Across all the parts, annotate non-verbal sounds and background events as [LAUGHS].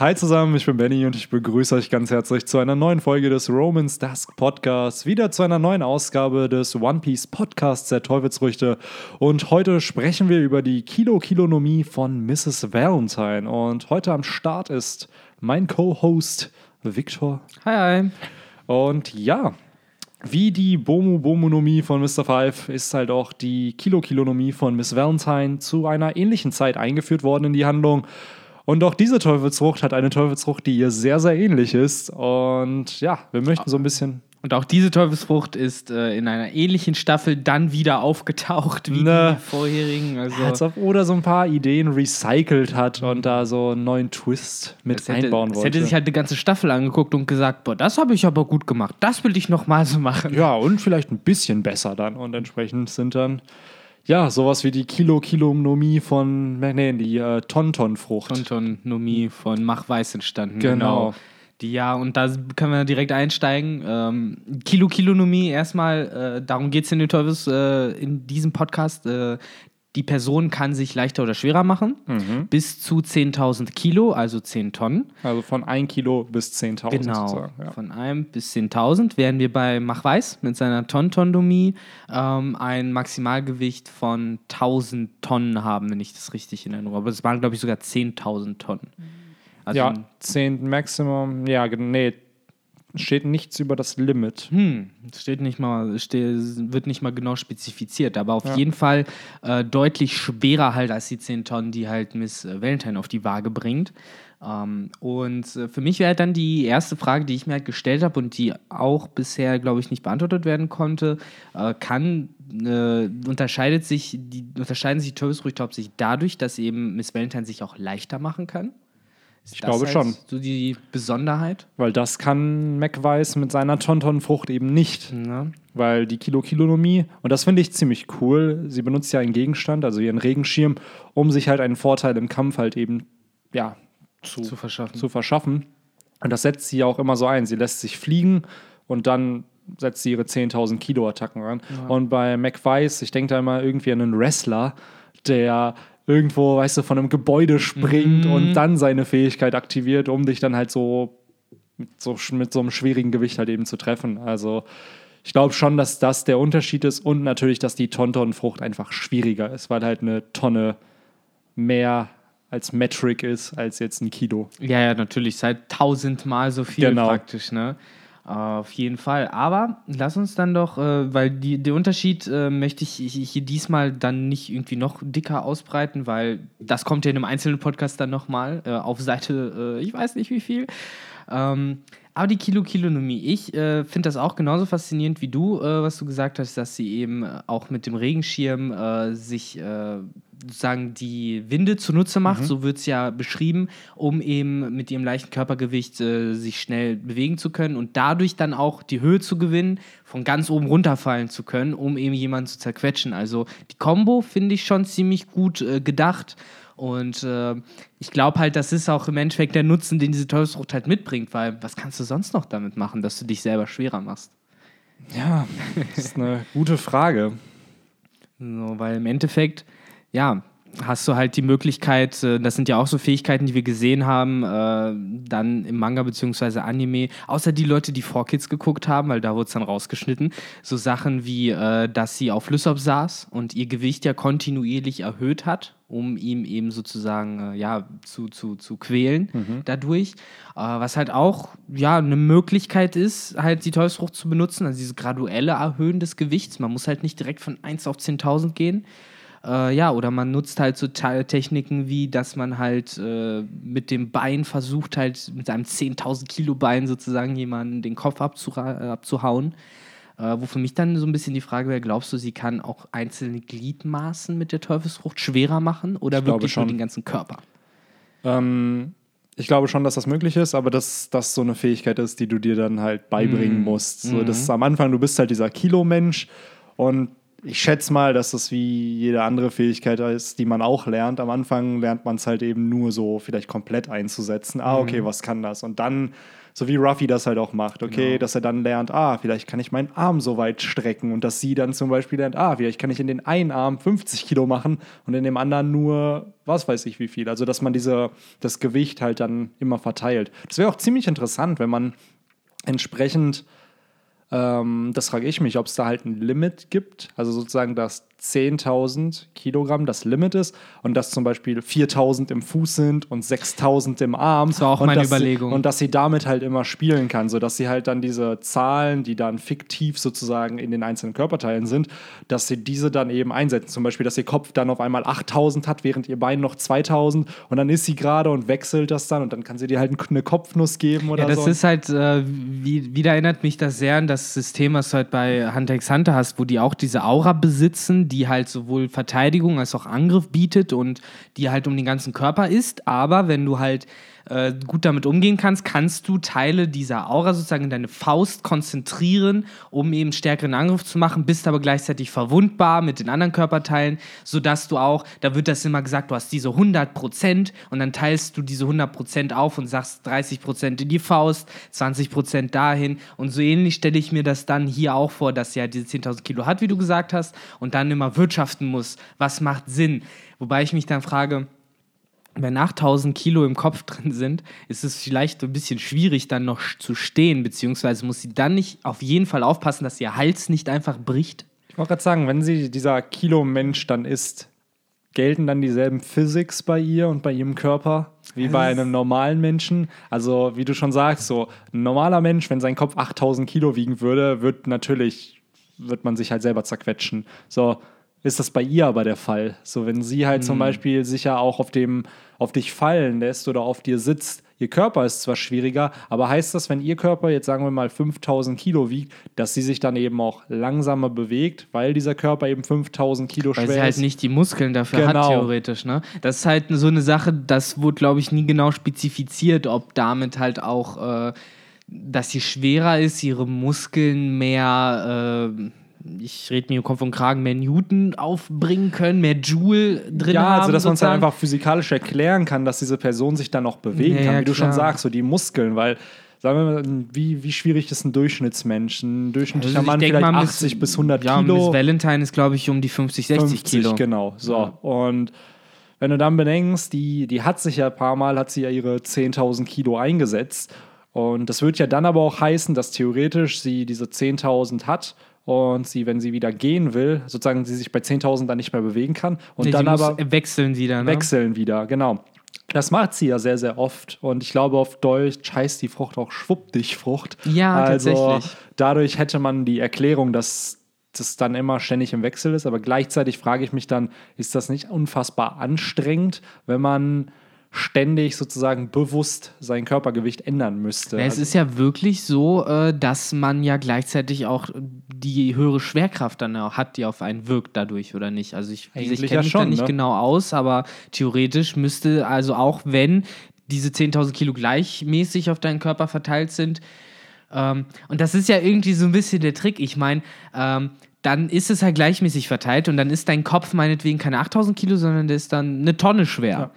Hi zusammen, ich bin Benny und ich begrüße euch ganz herzlich zu einer neuen Folge des Romans Dusk Podcasts, wieder zu einer neuen Ausgabe des One Piece Podcasts der Teufelsrüchte. Und heute sprechen wir über die Kilo-Kilonomie von Mrs. Valentine. Und heute am Start ist mein Co-Host Victor. Hi, hi. Und ja, wie die Bomu-Bomonomie von Mr. Five ist halt auch die Kilo-Kilonomie von Miss Valentine zu einer ähnlichen Zeit eingeführt worden in die Handlung. Und auch diese Teufelsfrucht hat eine Teufelsfrucht, die ihr sehr, sehr ähnlich ist. Und ja, wir möchten so ein bisschen. Und auch diese Teufelsfrucht ist äh, in einer ähnlichen Staffel dann wieder aufgetaucht wie Ne. die vorherigen. Also Als ob Oda so ein paar Ideen recycelt hat und da so einen neuen Twist mit es hätte, einbauen es wollte. hätte sich halt eine ganze Staffel angeguckt und gesagt, boah, das habe ich aber gut gemacht. Das will ich noch mal so machen. ja, und vielleicht ein bisschen besser dann. Und entsprechend sind dann, ja, sowas wie die Kilo-Kilonomie von, nee, die äh, Tonton-Frucht. Tontonomie von Mach Weiß entstanden. Genau. Die ja, und da können wir direkt einsteigen. Ähm, Kilo Kilonomie, erstmal, äh, darum geht es in den Teufels, äh, in diesem Podcast. Äh, die Person kann sich leichter oder schwerer machen, Mhm. bis zu 10.000 Kilo, also 10 Tonnen. Also von 1 Kilo bis 10.000 Genau. Ja. von 1 bis 10.000 wären wir bei Mach Weiß mit seiner Tontondomie ähm, ein Maximalgewicht von 1.000 Tonnen haben, wenn ich das richtig in Erinnerung habe. Aber es waren, glaube ich, sogar 10.000 Tonnen. Also, ja, 10 Maximum, ja, nee, steht nichts über das Limit. Hm, es steht nicht mal, ste wird nicht mal genau spezifiziert, aber auf Ja. jeden Fall äh, deutlich schwerer halt als die 10 Tonnen, die halt Miss äh, Valentine auf die Waage bringt. Ähm, und äh, für mich wäre halt dann die erste Frage, die ich mir halt gestellt habe und die auch bisher, glaube ich, nicht beantwortet werden konnte, äh, kann, äh, unterscheidet sich, die, unterscheiden sich die Teufelsfrüchte hauptsächlich dadurch, dass eben Miss Valentine sich auch leichter machen kann? Ist Ich glaube halt schon. So die Besonderheit? Weil das kann McWeiss mit seiner Tonton-Frucht eben nicht. Ja. Weil die Kilo-Kilonomie, und das finde ich ziemlich cool, sie benutzt ja einen Gegenstand, also ihren Regenschirm, um sich halt einen Vorteil im Kampf halt eben, ja, zu, Zu verschaffen. zu verschaffen. Und das setzt sie ja auch immer so ein. Sie lässt sich fliegen und dann setzt sie ihre 10.000 Kilo Attacken ran. Und bei McWeiss, ich denke da immer irgendwie an einen Wrestler, der irgendwo, weißt du, von einem Gebäude springt Mhm. und dann seine Fähigkeit aktiviert, um dich dann halt so mit so, mit so einem schwierigen Gewicht halt eben zu treffen. Also ich glaube schon, dass das der Unterschied ist und natürlich, dass die Tonton-Frucht einfach schwieriger ist, weil halt eine Tonne mehr als Metric ist als jetzt ein Kilo. Ja, ja, natürlich. Seit tausendmal so viel Genau. praktisch, ne? Auf jeden Fall. Aber lass uns dann doch, äh, weil die, der Unterschied äh, möchte ich hier diesmal dann nicht irgendwie noch dicker ausbreiten, weil das kommt ja in einem einzelnen Podcast dann nochmal äh, auf Seite, äh, ich weiß nicht wie viel. Ähm, aber die Kilo-Kilonomie, ich äh, finde das auch genauso faszinierend wie du, äh, was du gesagt hast, dass sie eben auch mit dem Regenschirm äh, sich äh, sozusagen die Winde zunutze macht, so wird es ja beschrieben, um eben mit ihrem leichten Körpergewicht äh, sich schnell bewegen zu können und dadurch dann auch die Höhe zu gewinnen, von ganz oben runterfallen zu können, um eben jemanden zu zerquetschen. Also die Combo finde ich schon ziemlich gut äh, gedacht. Und äh, ich glaube halt, das ist auch im Endeffekt der Nutzen, den diese Teufelsfrucht halt mitbringt, weil was kannst du sonst noch damit machen, dass du dich selber schwerer machst? Ja, das ist eine gute Frage. So, weil im Endeffekt, ja, hast du halt die Möglichkeit, äh, das sind ja auch so Fähigkeiten, die wir gesehen haben, äh, dann im Manga bzw. Anime, außer die Leute, die 4Kids geguckt haben, weil da wurde es dann rausgeschnitten, so Sachen wie, äh, dass sie auf Lysop saß und ihr Gewicht ja kontinuierlich erhöht hat, um ihm eben sozusagen, äh, ja, zu, zu, zu quälen dadurch, äh, was halt auch, ja, eine Möglichkeit ist, halt die Teufelsfrucht zu benutzen, also dieses graduelle Erhöhen des Gewichts, man muss halt nicht direkt von 1 auf 10.000 gehen, äh, ja, oder man nutzt halt so Te Techniken wie, dass man halt äh, mit dem Bein versucht, halt mit einem 10.000 Kilo Bein sozusagen jemanden den Kopf äh, abzuhauen. Äh, wo für mich dann so ein bisschen die Frage wäre, glaubst du, sie kann auch einzelne Gliedmaßen mit der Teufelsfrucht schwerer machen oder Ich wirklich nur schon. den ganzen Körper? Ähm, ich glaube schon, dass das möglich ist, aber dass das so eine Fähigkeit ist, die du dir dann halt beibringen musst. So, das ist am Anfang, du bist halt dieser Kilo-Mensch und ich schätze mal, dass das wie jede andere Fähigkeit ist, die man auch lernt. Am Anfang lernt man es halt eben nur so vielleicht komplett einzusetzen. Ah, okay, mhm. was kann das? Und dann so wie Ruffy das halt auch macht, okay, genau. dass er dann lernt, ah, vielleicht kann ich meinen Arm so weit strecken und dass sie dann zum Beispiel lernt, ah, vielleicht kann ich in den einen Arm 50 Kilo machen und in dem anderen nur, was weiß ich wie viel. Also, dass man diese, das Gewicht halt dann immer verteilt. Das wäre auch ziemlich interessant, wenn man entsprechend ähm, das frage ich mich, ob es da halt ein Limit gibt, also sozusagen, dass 10.000 Kilogramm das Limit ist und dass zum Beispiel 4.000 im Fuß sind und 6.000 im Arm. Das war auch meine Überlegung. Sie, und dass sie damit halt immer spielen kann, sodass sie halt dann diese Zahlen, die dann fiktiv sozusagen in den einzelnen Körperteilen sind, dass sie diese dann eben einsetzen. Zum Beispiel, dass ihr Kopf dann auf einmal 8.000 hat, während ihr Bein noch 2.000 und dann ist sie gerade und wechselt das dann und dann kann sie dir halt eine Kopfnuss geben oder so. Ja, das so. ist halt, äh, wie, wieder erinnert mich das sehr an das System, was du halt bei Hunter x Hunter hast, wo die auch diese Aura besitzen, die halt sowohl Verteidigung als auch Angriff bietet und die halt um den ganzen Körper ist. Aber wenn du halt äh, gut damit umgehen kannst, kannst du Teile dieser Aura sozusagen in deine Faust konzentrieren, um eben stärkeren Angriff zu machen, bist aber gleichzeitig verwundbar mit den anderen Körperteilen, sodass du auch, da wird das immer gesagt, du hast diese 100% und dann teilst du diese 100% auf und sagst 30% in die Faust, 20% dahin und so ähnlich stelle ich mir das dann hier auch vor, dass sie halt diese 10.000 Kilo hat, wie du gesagt hast, und dann immer wirtschaften muss. Was macht Sinn? Wobei ich mich dann frage, wenn 8000 Kilo im Kopf drin sind, ist es vielleicht ein bisschen schwierig, dann noch zu stehen, beziehungsweise muss sie dann nicht auf jeden Fall aufpassen, dass ihr Hals nicht einfach bricht. Ich wollte gerade sagen, wenn sie dieser Kilo-Mensch dann ist, gelten dann dieselben Physics bei ihr und bei ihrem Körper wie bei einem normalen Menschen? Also, wie du schon sagst, so ein normaler Mensch, wenn sein Kopf 8000 Kilo wiegen würde, wird natürlich, wird man sich halt selber zerquetschen. So, ist das bei ihr aber der Fall. So, wenn sie halt mhm. zum Beispiel sich ja auch auf dem, auf dich fallen lässt oder auf dir sitzt, ihr Körper ist zwar schwieriger, aber heißt das, wenn ihr Körper jetzt sagen wir mal 5000 Kilo wiegt, dass sie sich dann eben auch langsamer bewegt, weil dieser Körper eben 5000 Kilo schwer ist? Weil sie halt nicht die Muskeln dafür genau. hat, theoretisch. Ne? Das ist halt so eine Sache, das wurde, glaube ich, nie genau spezifiziert, ob damit halt auch. Äh, dass sie schwerer ist, ihre Muskeln mehr äh, ich rede mir Kopf und Kragen, mehr Newton aufbringen können, mehr Joule drin ja, haben. Ja, also dass man es dann einfach physikalisch erklären kann, dass diese Person sich dann auch bewegen ja, kann, wie ja, du schon sagst, so die Muskeln, weil sagen wir mal, wie, wie schwierig ist ein Durchschnittsmensch? Ein durchschnittlicher also Mann vielleicht mal, 80 Miss, bis 100 ja, Kilo. Miss Valentine ist, glaube ich, um die 50, 60 50, Kilo. genau. So. Ja. Und wenn du dann bedenkst, die, die hat sich ja ein paar Mal, hat sie ja ihre 10.000 Kilo eingesetzt. Und das wird ja dann aber auch heißen, dass theoretisch sie diese 10.000 hat und sie, wenn sie wieder gehen will, sozusagen sie sich bei 10.000 dann nicht mehr bewegen kann und nee, dann aber wechseln wieder. Ne? Wechseln wieder, genau. Das macht sie ja sehr, sehr oft. Und ich glaube, auf Deutsch heißt die Frucht auch Schwuppdichfrucht. Ja, also, tatsächlich. Dadurch hätte man die Erklärung, dass das dann immer ständig im Wechsel ist. Aber gleichzeitig frage ich mich dann, ist das nicht unfassbar anstrengend, wenn man ständig sozusagen bewusst sein Körpergewicht ändern müsste. Es also ist ja wirklich so, äh, dass man ja gleichzeitig auch die höhere Schwerkraft dann auch hat, die auf einen wirkt dadurch, oder nicht? Also ich, ich kenne ja mich schon, da nicht ne? genau aus, aber theoretisch müsste, also auch wenn diese 10.000 Kilo gleichmäßig auf deinen Körper verteilt sind, ähm, und das ist ja irgendwie so ein bisschen der Trick. Ich meine, ähm, dann ist es halt gleichmäßig verteilt und dann ist dein Kopf meinetwegen keine 8000 Kilo, sondern der ist dann eine Tonne schwer. Ja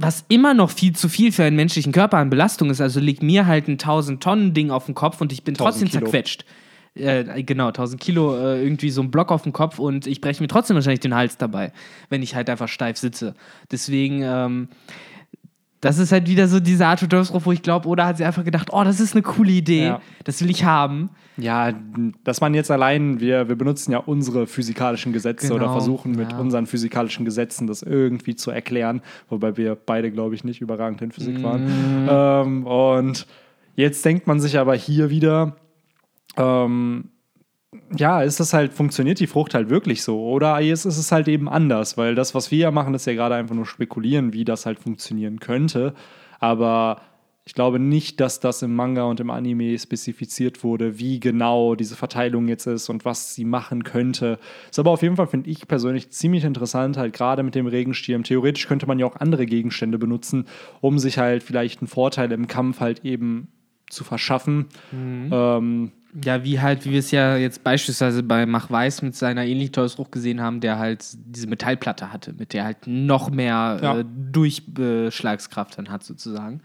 was immer noch viel zu viel für einen menschlichen Körper an Belastung ist. Also liegt mir halt ein 1000 Tonnen Ding auf dem Kopf und ich bin trotzdem Kilo. zerquetscht. Äh, genau, 1000 Kilo, äh, irgendwie so ein Block auf dem Kopf und ich breche mir trotzdem wahrscheinlich den Hals dabei, wenn ich halt einfach steif sitze. Deswegen, ähm, das ist halt wieder so diese Art Dörfsruf, wo ich glaube, oder hat sie einfach gedacht, oh, das ist eine coole Idee, ja. das will ich haben. Ja, dass man jetzt allein, wir, wir benutzen ja unsere physikalischen Gesetze genau, oder versuchen mit ja. unseren physikalischen Gesetzen das irgendwie zu erklären, wobei wir beide, glaube ich, nicht überragend in Physik mm. waren. Ähm, und jetzt denkt man sich aber hier wieder, ähm, ja, ist das halt, funktioniert die Frucht halt wirklich so? Oder ist es halt eben anders? Weil das, was wir ja machen, ist ja gerade einfach nur spekulieren, wie das halt funktionieren könnte. Aber ich glaube nicht, dass das im Manga und im Anime spezifiziert wurde, wie genau diese Verteilung jetzt ist und was sie machen könnte. Ist aber auf jeden Fall, finde ich persönlich ziemlich interessant, halt gerade mit dem Regensturm. Theoretisch könnte man ja auch andere Gegenstände benutzen, um sich halt vielleicht einen Vorteil im Kampf halt eben zu verschaffen. Mhm. Ähm, Ja, wie halt, wie wir es ja jetzt beispielsweise bei Mach Weiß mit seiner ähnlich Teufelsfrucht gesehen haben, der halt diese Metallplatte hatte, mit der halt noch mehr Ja. äh, Durchschlagskraft dann hat, sozusagen.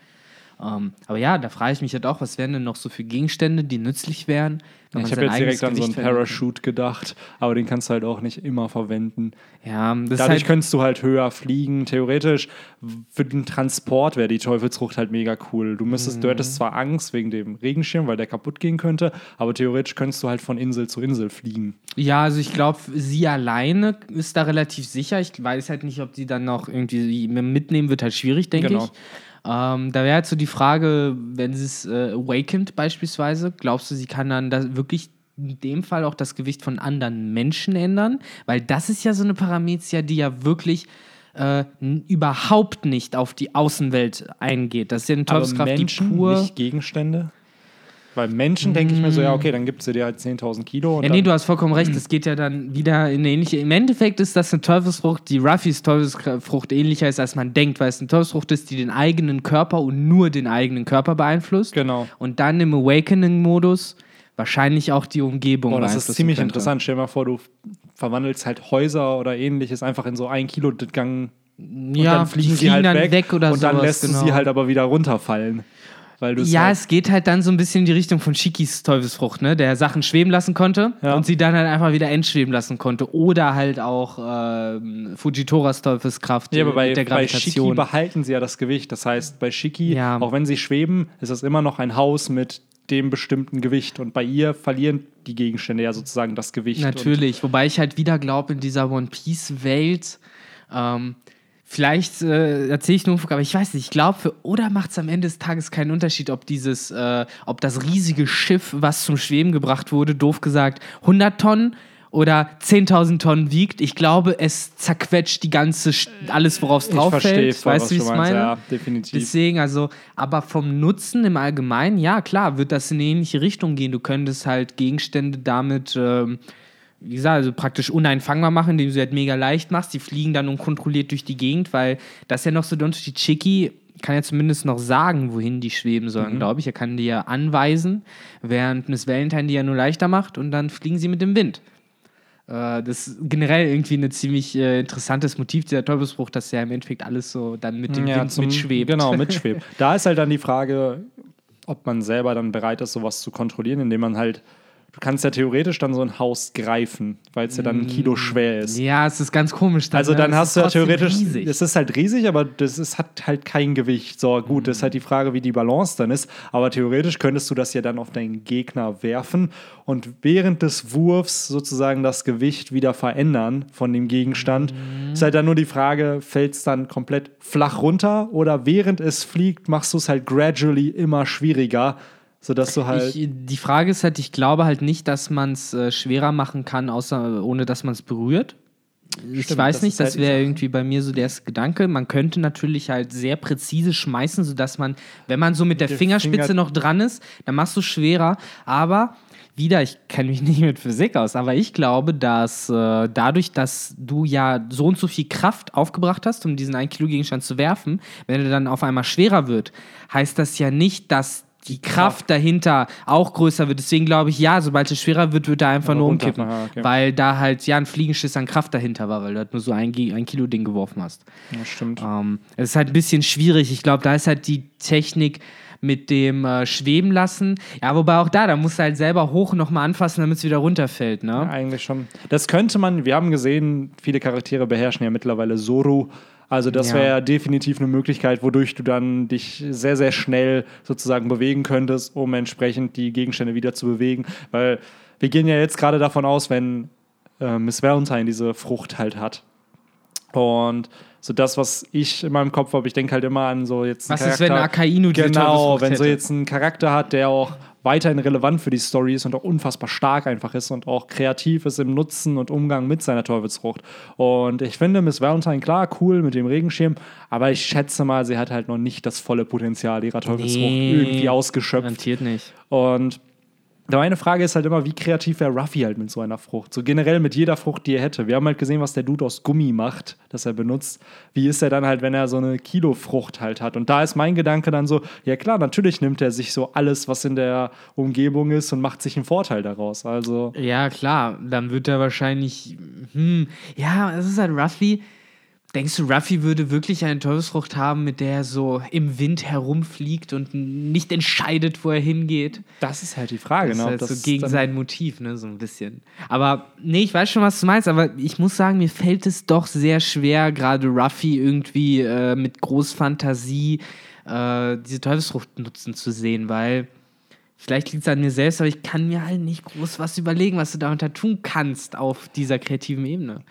Ähm, aber ja, da frage ich mich halt auch, was wären denn noch so für Gegenstände, die nützlich wären? wenn man Ich habe jetzt direkt an so einen Parachute gedacht, aber den kannst du halt auch nicht immer verwenden. Ja, Dadurch halt, könntest du halt höher fliegen. Theoretisch für den Transport wäre die Teufelsfrucht halt mega cool. Du müsstest, du hättest zwar Angst wegen dem Regenschirm, weil der kaputt gehen könnte, aber theoretisch könntest du halt von Insel zu Insel fliegen. Ja, also ich glaube, sie alleine ist da relativ sicher. Ich weiß halt nicht, ob sie dann noch irgendwie mitnehmen wird, halt schwierig, denke Genau. ich. Ähm, da wäre halt so die Frage, wenn sie es äh, awakened beispielsweise, glaubst du, sie kann dann das wirklich in dem Fall auch das Gewicht von anderen Menschen ändern? Weil das ist ja so eine Paramezia, die ja wirklich äh, überhaupt nicht auf die Außenwelt eingeht. Das ist ja eine Teufelskraft, die pur... nicht Gegenstände. Weil Menschen denke ich mir so, ja, okay, dann gibt sie dir halt 10.000 Kilo. Und Ja, dann, nee, du hast vollkommen recht. Es geht ja dann wieder in eine ähnliche. Im Endeffekt ist das eine Teufelsfrucht, die Ruffys Teufelsfrucht ähnlicher ist, als man denkt, weil es eine Teufelsfrucht ist, die den eigenen Körper und nur den eigenen Körper beeinflusst. Genau. Und dann im Awakening-Modus wahrscheinlich auch die Umgebung Oh, das ist ziemlich könnte. interessant. Stell dir mal vor, du verwandelst halt Häuser oder ähnliches einfach in so ein Kilo Gang und Ja, dann fliegen die sie halt dann weg, weg, oder und dann sowas, lässt du genau. sie halt aber wieder runterfallen. Weil du Ja, halt, es geht halt dann so ein bisschen in die Richtung von Shikis Teufelsfrucht, ne? Der Sachen schweben lassen konnte Ja. und sie dann halt einfach wieder entschweben lassen konnte. Oder halt auch ähm, Fujitoras Teufelskraft ja, aber äh, bei, mit der bei Shiki Gravitation. behalten sie ja das Gewicht. Das heißt, bei Shiki, Ja. auch wenn sie schweben, ist das immer noch ein Haus mit dem bestimmten Gewicht. Und bei ihr verlieren die Gegenstände ja sozusagen das Gewicht. Natürlich, wobei ich halt wieder glaube, in dieser One Piece-Welt, ähm, vielleicht äh, erzähle ich nur, aber ich weiß nicht, ich glaube, für Oda macht es am Ende des Tages keinen Unterschied, ob dieses, äh, ob das riesige Schiff, was zum Schweben gebracht wurde, doof gesagt, 100 Tonnen oder 10.000 Tonnen wiegt. Ich glaube, es zerquetscht die ganze, Sch- alles, worauf es drauf ich verstehe fällt. voll, Weißt du, wie ich es meinst. meine? Ja, definitiv. Deswegen, also, aber vom Nutzen im Allgemeinen, ja, klar, wird das in eine ähnliche Richtung gehen. Du könntest halt Gegenstände damit, ähm, wie gesagt, also praktisch uneinfangbar machen, indem du sie halt mega leicht machst. Die fliegen dann unkontrolliert durch die Gegend, weil das ist ja noch so der Unterschied. Chiki kann ja zumindest noch sagen, wohin die schweben sollen, glaube ich. Er kann die ja anweisen, während Miss Valentine die ja nur leichter macht und dann fliegen sie mit dem Wind. Äh, Das ist generell irgendwie ein ziemlich äh, interessantes Motiv dieser Teufelsbruch, dass ja im Endeffekt alles so dann mit dem Wind zum- mitschwebt. Genau, [LAUGHS] mitschwebt. da ist halt dann die Frage, ob man selber dann bereit ist, sowas zu kontrollieren, indem man halt, du kannst ja theoretisch dann so ein Haus greifen, weil es ja dann ein Kilo schwer ist. Ja, es ist ganz komisch. Dann, Also ne? dann hast du ja theoretisch, riesig. es ist halt riesig, aber das ist, hat halt kein Gewicht. So gut, das ist halt die Frage, wie die Balance dann ist. Aber theoretisch könntest du das ja dann auf deinen Gegner werfen und während des Wurfs sozusagen das Gewicht wieder verändern von dem Gegenstand. Mhm. Ist halt dann nur die Frage, fällt es dann komplett flach runter oder während es fliegt, machst du es halt gradually immer schwieriger, sodass du halt. Ich, die Frage ist halt, ich glaube halt nicht, dass man es äh, schwerer machen kann, außer ohne dass man es berührt. Ich Stimmt, weiß das nicht, halt das die wäre irgendwie bei mir so der erste Gedanke. Man könnte natürlich halt sehr präzise schmeißen, sodass man, wenn man so mit der der Fingerspitze Finger- noch dran ist, dann machst du schwerer. Aber wieder, ich kenne mich [LAUGHS] nicht mit Physik aus, aber ich glaube, dass äh, dadurch, dass du ja so und so viel Kraft aufgebracht hast, um diesen 1 Kilo Gegenstand zu werfen, wenn er dann auf einmal schwerer wird, heißt das ja nicht, dass die Kraft dahinter auch größer wird. Deswegen glaube ich, ja, sobald es schwerer wird, wird er einfach Aber nur umkippen. aha, okay. Weil da halt ja ein Fliegenschiss an Kraft dahinter war, weil du halt nur so ein, ein Kilo Ding geworfen hast. Ja, stimmt. Ähm, es ist halt ein bisschen schwierig. Ich glaube, da ist halt die Technik mit dem äh, Schweben lassen. Ja, wobei auch da, da musst du halt selber hoch nochmal anfassen, damit es wieder runterfällt, ne? Ja, eigentlich schon. Das könnte man, wir haben gesehen, viele Charaktere beherrschen ja mittlerweile Zoru. Also das Ja. wäre ja definitiv eine Möglichkeit, wodurch du dann dich sehr, sehr schnell sozusagen bewegen könntest, um entsprechend die Gegenstände wieder zu bewegen. Weil wir gehen ja jetzt gerade davon aus, wenn äh, Miss Valentine diese Frucht halt hat. Und so das, was ich in meinem Kopf habe, ich denke halt immer an so jetzt Was ist, wenn Akainu diese Genau, wenn so jetzt ein Charakter hat, der auch weiterhin relevant für die Story ist und auch unfassbar stark einfach ist und auch kreativ ist im Nutzen und Umgang mit seiner Teufelsfrucht. Und ich finde Miss Valentine klar, cool mit dem Regenschirm, aber ich schätze mal, sie hat halt noch nicht das volle Potenzial ihrer Teufelsfrucht Nee. irgendwie ausgeschöpft. Garantiert nicht. Und Meine Frage ist halt immer, wie kreativ wäre Ruffy halt mit so einer Frucht? So generell mit jeder Frucht, die er hätte. Wir haben halt gesehen, was der Dude aus Gummi macht, das er benutzt. Wie ist er dann halt, wenn er so eine Kilo-Frucht halt hat? Und da ist mein Gedanke dann so, ja klar, natürlich nimmt er sich so alles, was in der Umgebung ist und macht sich einen Vorteil daraus. Also. Ja, klar, dann wird er wahrscheinlich, hm, ja, es ist halt Ruffy Denkst du, Ruffy würde wirklich eine Teufelsfrucht haben, mit der er so im Wind herumfliegt und nicht entscheidet, wo er hingeht? Das ist halt die Frage, das ne? Ist halt so gegen sein Motiv, ne? So ein bisschen. Aber nee, ich weiß schon, was du meinst, aber ich muss sagen, mir fällt es doch sehr schwer, gerade Ruffy irgendwie äh, mit Großfantasie äh, diese Teufelsfrucht nutzen zu sehen, weil. Vielleicht liegt es an mir selbst, aber ich kann mir halt nicht groß was überlegen, was du darunter tun kannst auf dieser kreativen Ebene.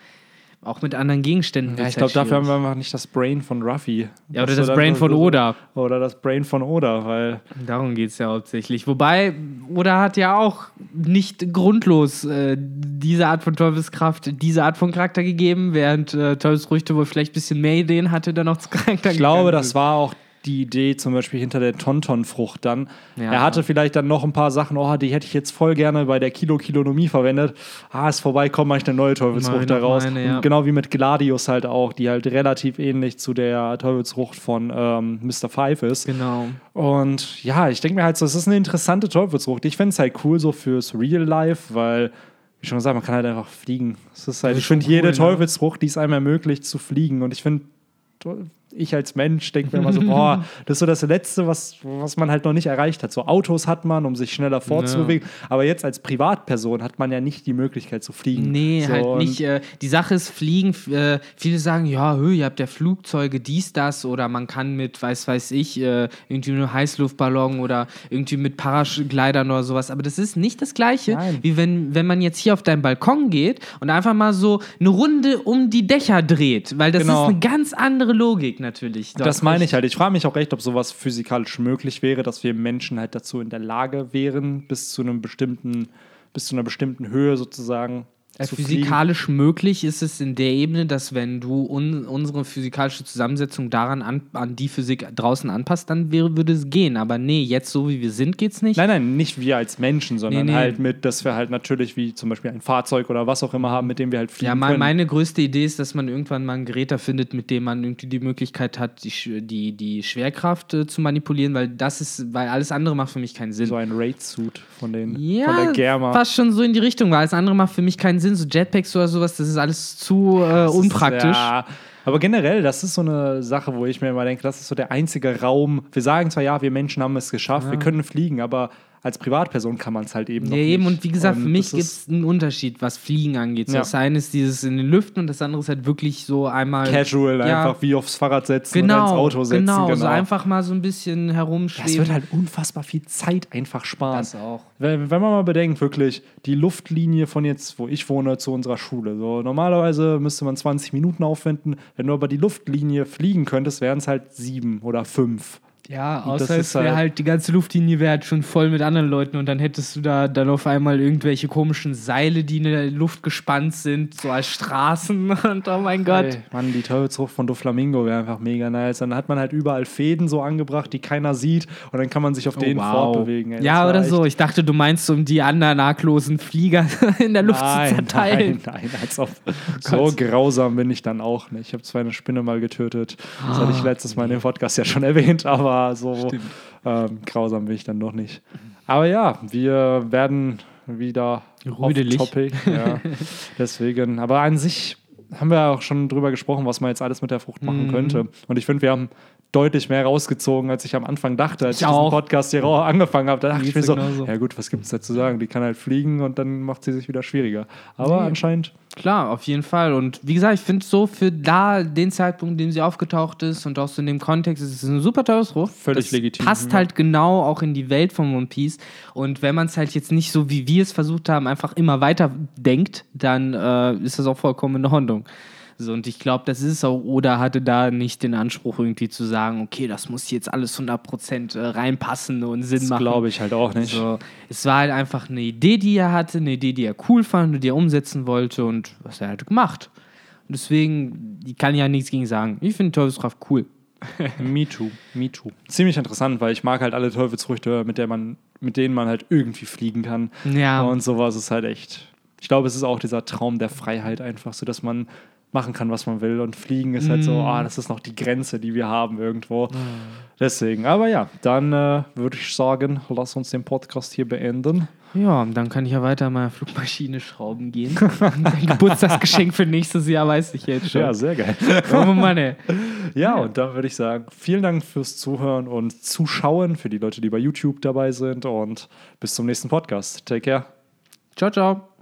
Auch mit anderen Gegenständen. Ja, ich glaube, dafür haben wir einfach nicht das Brain von Ruffy. Ja, oder das, das Brain von Oda. Oder das Brain von Oda, weil. Darum geht es ja hauptsächlich. Wobei, Oda hat ja auch nicht grundlos äh, diese Art von Teufelskraft, diese Art von Charakter gegeben, während äh, Teufelsfrüchte wohl vielleicht ein bisschen mehr Ideen hatte, dann noch zu Charakter Ich glaube, das war auch die Idee zum Beispiel hinter der Tontonfrucht dann. Ja. Er hatte vielleicht dann noch ein paar Sachen, oh, die hätte ich jetzt voll gerne bei der Kilo-Kilonomie verwendet. Ah, ist vorbei, komm, mach ich eine neue Teufelsfrucht daraus. Meine, ja. genau wie mit Gladius halt auch, die halt relativ ähnlich zu der Teufelsfrucht von ähm, Mr. Five ist. Genau. Und ja, ich denke mir halt so, es ist eine interessante Teufelsfrucht. Ich finde es halt cool so fürs Real Life, weil wie schon gesagt, man kann halt einfach fliegen. Es ist halt, ich finde, cool, jede ne? Teufelsfrucht, die es einem ermöglicht zu fliegen. Und ich finde, ich als Mensch denke mir immer so, boah, [LAUGHS] das ist so das Letzte, was, was man halt noch nicht erreicht hat. So Autos hat man, um sich schneller fortzubewegen, ja. aber jetzt als Privatperson hat man ja nicht die Möglichkeit zu fliegen. Nee, so, halt nicht. Äh, die Sache ist, fliegen, äh, viele sagen, ja, hö, ihr habt ja Flugzeuge, dies, das, oder man kann mit, weiß, weiß ich, äh, irgendwie nur Heißluftballon oder irgendwie mit Paraglidern oder sowas, aber das ist nicht das Gleiche, Nein. wie wenn, wenn man jetzt hier auf deinen Balkon geht und einfach mal so eine Runde um die Dächer dreht, weil das genau. ist eine ganz andere Logik natürlich. Das meine ich halt. Ich frage mich auch echt, ob sowas physikalisch möglich wäre, dass wir Menschen halt dazu in der Lage wären, bis zu einem bestimmten, bis zu einer bestimmten Höhe sozusagen äh, physikalisch möglich ist es in der Ebene, dass wenn du un unsere physikalische Zusammensetzung daran an, an die Physik draußen anpasst, dann wäre, würde es gehen. Aber nee, jetzt so wie wir sind, geht es nicht. Nein, nein, nicht wir als Menschen, sondern nee, nee. halt mit, dass wir halt natürlich wie zum Beispiel ein Fahrzeug oder was auch immer haben, mit dem wir halt fliegen Ja, mein, meine größte Idee ist, dass man irgendwann mal ein Gerät findet, mit dem man irgendwie die Möglichkeit hat, die, die, die Schwerkraft äh, zu manipulieren, weil das ist, weil alles andere macht für mich keinen Sinn. So ein Raid-Suit von, den, ja, von der Germa. fast schon so in die Richtung, weil alles andere macht für mich keinen Sinn Sinn, so Jetpacks oder sowas, das ist alles zu äh, unpraktisch. Ja. Aber generell, das ist so eine Sache, wo ich mir immer denke, das ist so der einzige Raum. Wir sagen zwar, ja, wir Menschen haben es geschafft, ja. wir können fliegen, aber als Privatperson kann man es halt eben noch ja, eben. Nicht. Und wie gesagt, und für mich gibt es einen Unterschied, was Fliegen angeht. So, ja. Das eine ist dieses in den Lüften und das andere ist halt wirklich so einmal. Casual, ja, einfach wie aufs Fahrrad setzen genau, oder ins Auto setzen. Genau, genau, so einfach mal so ein bisschen herumschweben. Es wird halt unfassbar viel Zeit einfach sparen. Das auch. Wenn, wenn man mal bedenkt, wirklich, die Luftlinie von jetzt, wo ich wohne, zu unserer Schule. So, normalerweise müsste man 20 Minuten aufwenden. Wenn du aber die Luftlinie fliegen könntest, wären es halt sieben oder fünf. Ja, außer es wäre halt, halt, die ganze Luftlinie wäre halt schon voll mit anderen Leuten und dann hättest du da dann auf einmal irgendwelche komischen Seile, die in der Luft gespannt sind, so als Straßen [LAUGHS] und oh mein Gott. Hey, Mann, die Teufelsfrucht von Doflamingo wäre einfach mega nice. Dann hat man halt überall Fäden so angebracht, die keiner sieht und dann kann man sich auf oh, denen wow. fortbewegen. Ey. Ja, oder so. Ich dachte, du meinst, um die anderen arglosen Flieger [LAUGHS] in der Luft nein, zu zerteilen. Nein, nein, als ob. [LAUGHS] so grausam bin ich dann auch nicht. Ich habe zwar eine Spinne mal getötet, das hatte ich ah. letztes Mal in dem Podcast ja schon erwähnt, aber war so ähm, grausam bin ich dann doch nicht. Aber ja, wir werden wieder Rüdelig. Topic. Ja. [LAUGHS] Deswegen, aber an sich haben wir auch schon drüber gesprochen, was man jetzt alles mit der Frucht machen mhm. könnte. Und ich finde, wir haben deutlich mehr rausgezogen, als ich am Anfang dachte, als ich, ich diesen Podcast hier angefangen habe. Da dachte ich mir so, genauso. ja gut, was gibt es da zu sagen? Die kann halt fliegen und dann macht sie sich wieder schwieriger. Aber nee. anscheinend Klar, auf jeden Fall. Und wie gesagt, ich finde so für da den Zeitpunkt, in dem sie aufgetaucht ist und auch so in dem Kontext, ist es ein super tolles Ruf. Völlig das legitim. Passt ja. halt genau auch in die Welt von One Piece. Und wenn man es halt jetzt nicht so, wie wir es versucht haben, einfach immer weiter denkt, dann äh, ist das auch vollkommen in Ordnung. So, und ich glaube, das ist auch. Oder hatte da nicht den Anspruch, irgendwie zu sagen, okay, das muss jetzt alles 100% äh, reinpassen und Sinn das machen. Das glaube ich halt auch nicht. So, es war halt einfach eine Idee, die er hatte, eine Idee, die er cool fand und die er umsetzen wollte und was er halt gemacht. Und deswegen, ich kann ja nichts gegen sagen. Ich finde Teufelskraft cool. [LAUGHS] me too, me too. Ziemlich interessant, weil ich mag halt alle Teufelsfrüchte, mit, der man, mit denen man halt irgendwie fliegen kann. Ja. Und sowas ist halt echt. Ich glaube, es ist auch dieser Traum der Freiheit einfach, so dass man machen kann, was man will. Und fliegen ist halt so, Mm. ah, das ist noch die Grenze, die wir haben irgendwo. Deswegen, aber ja, dann äh, würde ich sagen, lass uns den Podcast hier beenden. Ja, dann kann ich ja weiter mal Flugmaschine schrauben gehen. [LAUGHS] Ein Geburtstagsgeschenk für nächstes Jahr weiß ich jetzt schon. Ja, sehr geil. oh Mann, ey. Ja, und dann würde ich sagen, vielen Dank fürs Zuhören und Zuschauen, für die Leute, die bei YouTube dabei sind. Und bis zum nächsten Podcast. Take care. Ciao, ciao.